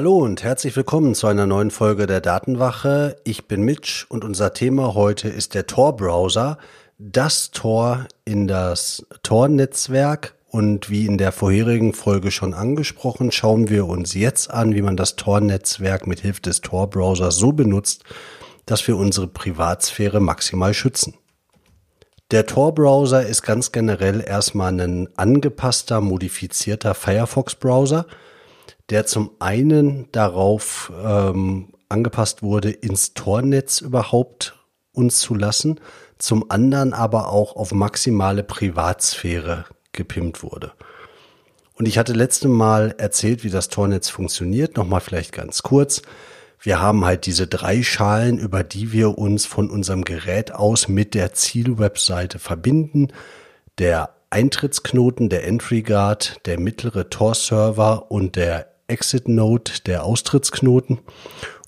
Hallo und herzlich willkommen zu einer neuen Folge der Datenwache. Ich bin Mitch und unser Thema heute ist der Tor-Browser, das Tor in das Tor-Netzwerk. Und wie in der vorherigen Folge schon angesprochen, schauen wir uns jetzt an, wie man das Tor-Netzwerk mit Hilfe des Tor-Browsers so benutzt, dass wir unsere Privatsphäre maximal schützen. Der Tor-Browser ist ganz generell erstmal ein angepasster, modifizierter Firefox-Browser – der zum einen darauf ähm, angepasst wurde, ins Tornetz überhaupt uns zu lassen, zum anderen aber auch auf maximale Privatsphäre gepimpt wurde. Und ich hatte letzte Mal erzählt, wie das Tornetz funktioniert. Nochmal vielleicht ganz kurz. Wir haben halt diese drei Schalen, über die wir uns von unserem Gerät aus mit der Zielwebseite verbinden. Der Eintrittsknoten, der Entry Guard, der mittlere Tor-Server und der Exit Node, der Austrittsknoten.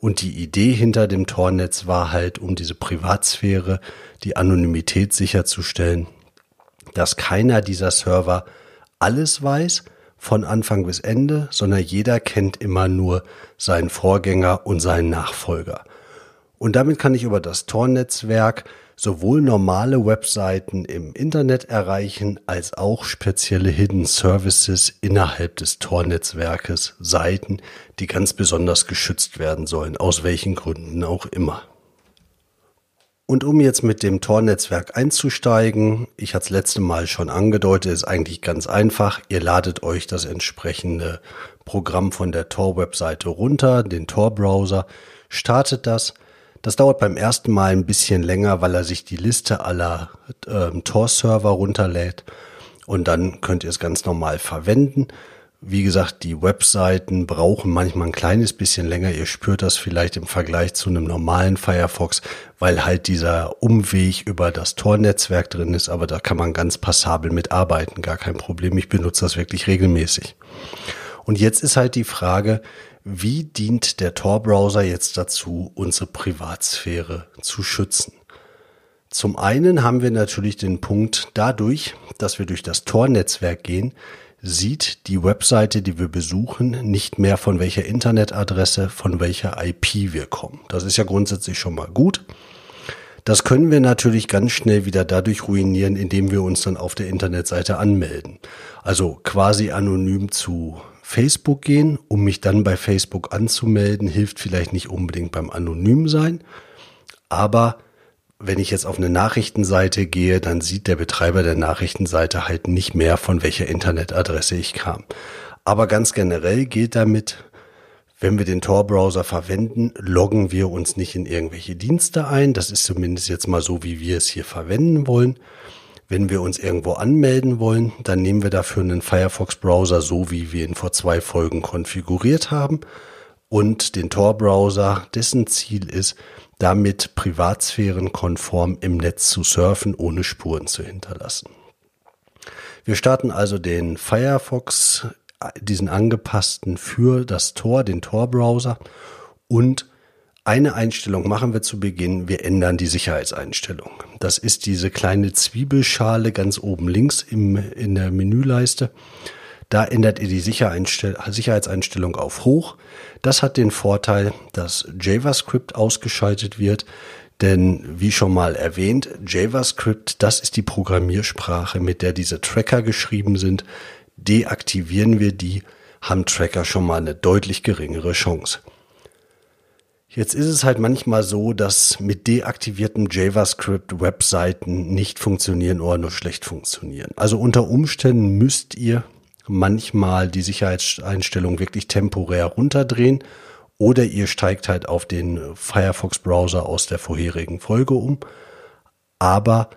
Und die Idee hinter dem Tornetz war halt, um diese Privatsphäre, die Anonymität sicherzustellen, dass keiner dieser Server alles weiß von Anfang bis Ende, sondern jeder kennt immer nur seinen Vorgänger und seinen Nachfolger. Und damit kann ich über das Tor-Netzwerk sowohl normale Webseiten im Internet erreichen, als auch spezielle Hidden Services innerhalb des Tor-Netzwerkes, Seiten, die ganz besonders geschützt werden sollen, aus welchen Gründen auch immer. Und um jetzt mit dem Tor-Netzwerk einzusteigen, ich hatte es letzte Mal schon angedeutet, ist eigentlich ganz einfach. Ihr ladet euch das entsprechende Programm von der Tor-Webseite runter, den Tor-Browser, startet das, das dauert beim ersten Mal ein bisschen länger, weil er sich die Liste aller ähm, Tor-Server runterlädt und dann könnt ihr es ganz normal verwenden. Wie gesagt, die Webseiten brauchen manchmal ein kleines bisschen länger. Ihr spürt das vielleicht im Vergleich zu einem normalen Firefox, weil halt dieser Umweg über das Tor-Netzwerk drin ist. Aber da kann man ganz passabel mitarbeiten. Gar kein Problem. Ich benutze das wirklich regelmäßig. Und jetzt ist halt die Frage, wie dient der Tor-Browser jetzt dazu, unsere Privatsphäre zu schützen? Zum einen haben wir natürlich den Punkt, dadurch, dass wir durch das Tor-Netzwerk gehen, sieht die Webseite, die wir besuchen, nicht mehr von welcher Internetadresse, von welcher IP wir kommen. Das ist ja grundsätzlich schon mal gut. Das können wir natürlich ganz schnell wieder dadurch ruinieren, indem wir uns dann auf der Internetseite anmelden. Also quasi anonym zu Facebook gehen, um mich dann bei Facebook anzumelden, hilft vielleicht nicht unbedingt beim Anonym sein. Aber wenn ich jetzt auf eine Nachrichtenseite gehe, dann sieht der Betreiber der Nachrichtenseite halt nicht mehr, von welcher Internetadresse ich kam. Aber ganz generell gilt damit, wenn wir den Tor-Browser verwenden, loggen wir uns nicht in irgendwelche Dienste ein. Das ist zumindest jetzt mal so, wie wir es hier verwenden wollen. Wenn wir uns irgendwo anmelden wollen, dann nehmen wir dafür einen Firefox-Browser, so wie wir ihn vor zwei Folgen konfiguriert haben, und den Tor-Browser, dessen Ziel ist, damit privatsphärenkonform im Netz zu surfen, ohne Spuren zu hinterlassen. Wir starten also den Firefox, diesen angepassten für das Tor, den Tor-Browser und eine Einstellung machen wir zu Beginn. Wir ändern die Sicherheitseinstellung. Das ist diese kleine Zwiebelschale ganz oben links im, in der Menüleiste. Da ändert ihr die Sicherheitseinstellung auf hoch. Das hat den Vorteil, dass JavaScript ausgeschaltet wird. Denn wie schon mal erwähnt, JavaScript, das ist die Programmiersprache, mit der diese Tracker geschrieben sind. Deaktivieren wir die, haben Tracker schon mal eine deutlich geringere Chance. Jetzt ist es halt manchmal so, dass mit deaktiviertem JavaScript Webseiten nicht funktionieren oder nur schlecht funktionieren. Also unter Umständen müsst ihr manchmal die Sicherheitseinstellung wirklich temporär runterdrehen oder ihr steigt halt auf den Firefox Browser aus der vorherigen Folge um. Aber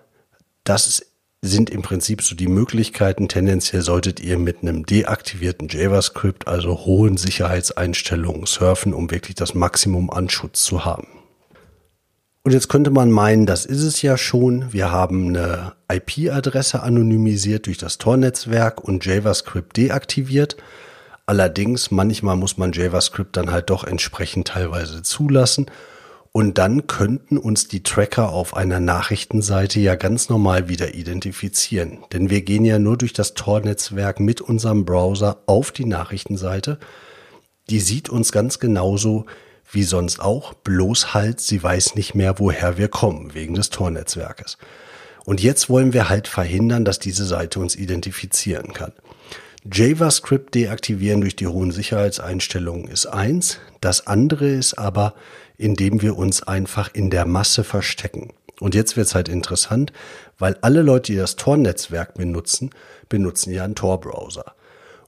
das ist sind im Prinzip so die Möglichkeiten. Tendenziell solltet ihr mit einem deaktivierten JavaScript, also hohen Sicherheitseinstellungen surfen, um wirklich das Maximum an Schutz zu haben. Und jetzt könnte man meinen, das ist es ja schon. Wir haben eine IP-Adresse anonymisiert durch das Tor-Netzwerk und JavaScript deaktiviert. Allerdings, manchmal muss man JavaScript dann halt doch entsprechend teilweise zulassen. Und dann könnten uns die Tracker auf einer Nachrichtenseite ja ganz normal wieder identifizieren. Denn wir gehen ja nur durch das Tor-Netzwerk mit unserem Browser auf die Nachrichtenseite. Die sieht uns ganz genauso wie sonst auch, bloß halt, sie weiß nicht mehr, woher wir kommen, wegen des Tornetzwerkes. Und jetzt wollen wir halt verhindern, dass diese Seite uns identifizieren kann. JavaScript deaktivieren durch die hohen Sicherheitseinstellungen ist eins. Das andere ist aber, indem wir uns einfach in der Masse verstecken. Und jetzt wird's halt interessant, weil alle Leute, die das Tor-Netzwerk benutzen, benutzen ja einen Tor-Browser.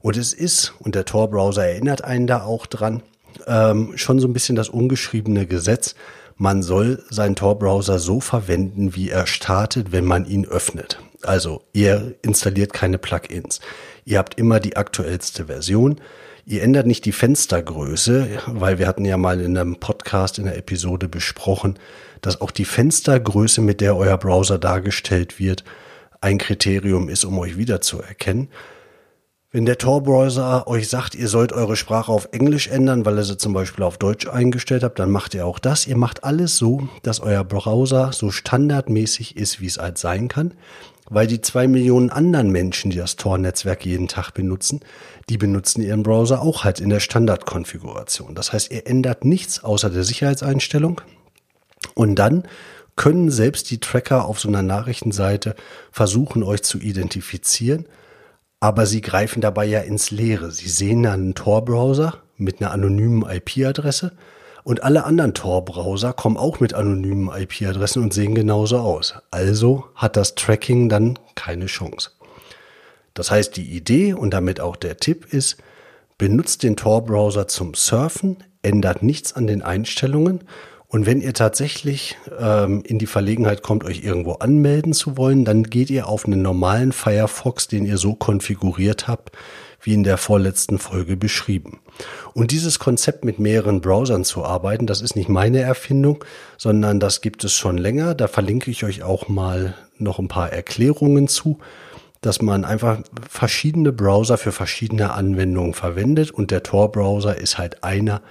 Und es ist, und der Tor-Browser erinnert einen da auch dran, ähm, schon so ein bisschen das ungeschriebene Gesetz. Man soll seinen Tor-Browser so verwenden, wie er startet, wenn man ihn öffnet. Also ihr installiert keine Plugins. Ihr habt immer die aktuellste Version. Ihr ändert nicht die Fenstergröße, weil wir hatten ja mal in einem Podcast, in der Episode besprochen, dass auch die Fenstergröße, mit der euer Browser dargestellt wird, ein Kriterium ist, um euch wiederzuerkennen. Wenn der Tor-Browser euch sagt, ihr sollt eure Sprache auf Englisch ändern, weil ihr sie zum Beispiel auf Deutsch eingestellt habt, dann macht ihr auch das. Ihr macht alles so, dass euer Browser so standardmäßig ist, wie es halt sein kann. Weil die zwei Millionen anderen Menschen, die das Tor-Netzwerk jeden Tag benutzen, die benutzen ihren Browser auch halt in der Standardkonfiguration. Das heißt, ihr ändert nichts außer der Sicherheitseinstellung. Und dann können selbst die Tracker auf so einer Nachrichtenseite versuchen, euch zu identifizieren aber sie greifen dabei ja ins Leere. Sie sehen einen Tor-Browser mit einer anonymen IP-Adresse und alle anderen Tor-Browser kommen auch mit anonymen IP-Adressen und sehen genauso aus. Also hat das Tracking dann keine Chance. Das heißt, die Idee und damit auch der Tipp ist, benutzt den Tor-Browser zum Surfen, ändert nichts an den Einstellungen und wenn ihr tatsächlich ähm, in die Verlegenheit kommt, euch irgendwo anmelden zu wollen, dann geht ihr auf einen normalen Firefox, den ihr so konfiguriert habt, wie in der vorletzten Folge beschrieben. Und dieses Konzept mit mehreren Browsern zu arbeiten, das ist nicht meine Erfindung, sondern das gibt es schon länger. Da verlinke ich euch auch mal noch ein paar Erklärungen zu, dass man einfach verschiedene Browser für verschiedene Anwendungen verwendet und der Tor-Browser ist halt einer,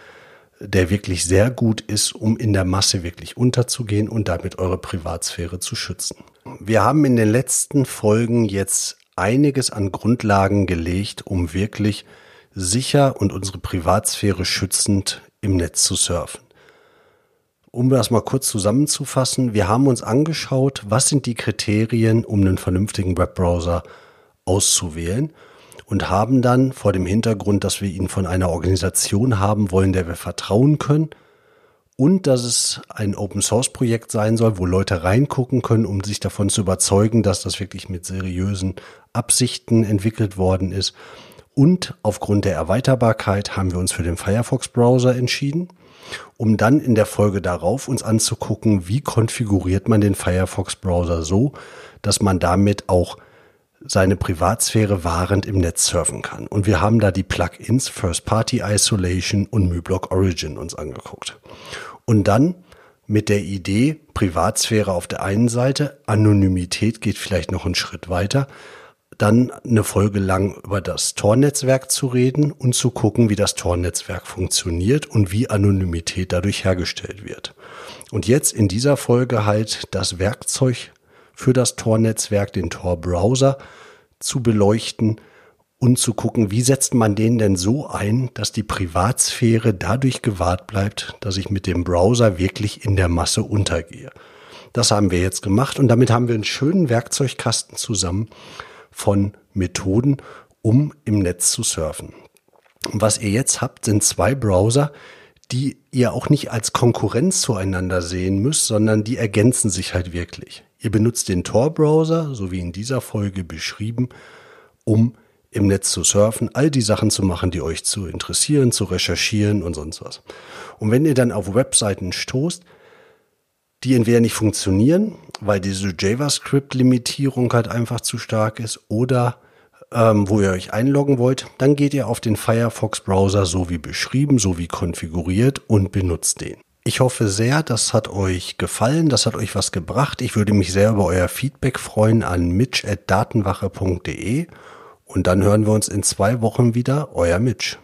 der wirklich sehr gut ist, um in der Masse wirklich unterzugehen und damit eure Privatsphäre zu schützen. Wir haben in den letzten Folgen jetzt einiges an Grundlagen gelegt, um wirklich sicher und unsere Privatsphäre schützend im Netz zu surfen. Um das mal kurz zusammenzufassen, wir haben uns angeschaut, was sind die Kriterien, um einen vernünftigen Webbrowser auszuwählen und haben dann vor dem Hintergrund, dass wir ihn von einer Organisation haben wollen, der wir vertrauen können und dass es ein Open Source Projekt sein soll, wo Leute reingucken können, um sich davon zu überzeugen, dass das wirklich mit seriösen Absichten entwickelt worden ist. Und aufgrund der Erweiterbarkeit haben wir uns für den Firefox Browser entschieden, um dann in der Folge darauf uns anzugucken, wie konfiguriert man den Firefox Browser so, dass man damit auch seine Privatsphäre wahrend im Netz surfen kann. Und wir haben da die Plugins First Party Isolation und MyBlock Origin uns angeguckt. Und dann mit der Idee, Privatsphäre auf der einen Seite, Anonymität geht vielleicht noch einen Schritt weiter, dann eine Folge lang über das Tor-Netzwerk zu reden und zu gucken, wie das Tor-Netzwerk funktioniert und wie Anonymität dadurch hergestellt wird. Und jetzt in dieser Folge halt das Werkzeug für das Tor-Netzwerk, den Tor-Browser zu beleuchten und zu gucken, wie setzt man den denn so ein, dass die Privatsphäre dadurch gewahrt bleibt, dass ich mit dem Browser wirklich in der Masse untergehe. Das haben wir jetzt gemacht und damit haben wir einen schönen Werkzeugkasten zusammen von Methoden, um im Netz zu surfen. Und was ihr jetzt habt, sind zwei Browser, die ihr auch nicht als Konkurrenz zueinander sehen müsst, sondern die ergänzen sich halt wirklich. Ihr benutzt den Tor-Browser, so wie in dieser Folge beschrieben, um im Netz zu surfen, all die Sachen zu machen, die euch zu interessieren, zu recherchieren und sonst was. Und wenn ihr dann auf Webseiten stoßt, die entweder nicht funktionieren, weil diese JavaScript-Limitierung halt einfach zu stark ist, oder ähm, wo ihr euch einloggen wollt, dann geht ihr auf den Firefox-Browser so wie beschrieben, so wie konfiguriert und benutzt den. Ich hoffe sehr, das hat euch gefallen, das hat euch was gebracht. Ich würde mich sehr über euer Feedback freuen an mitch.datenwache.de und dann hören wir uns in zwei Wochen wieder. Euer Mitch.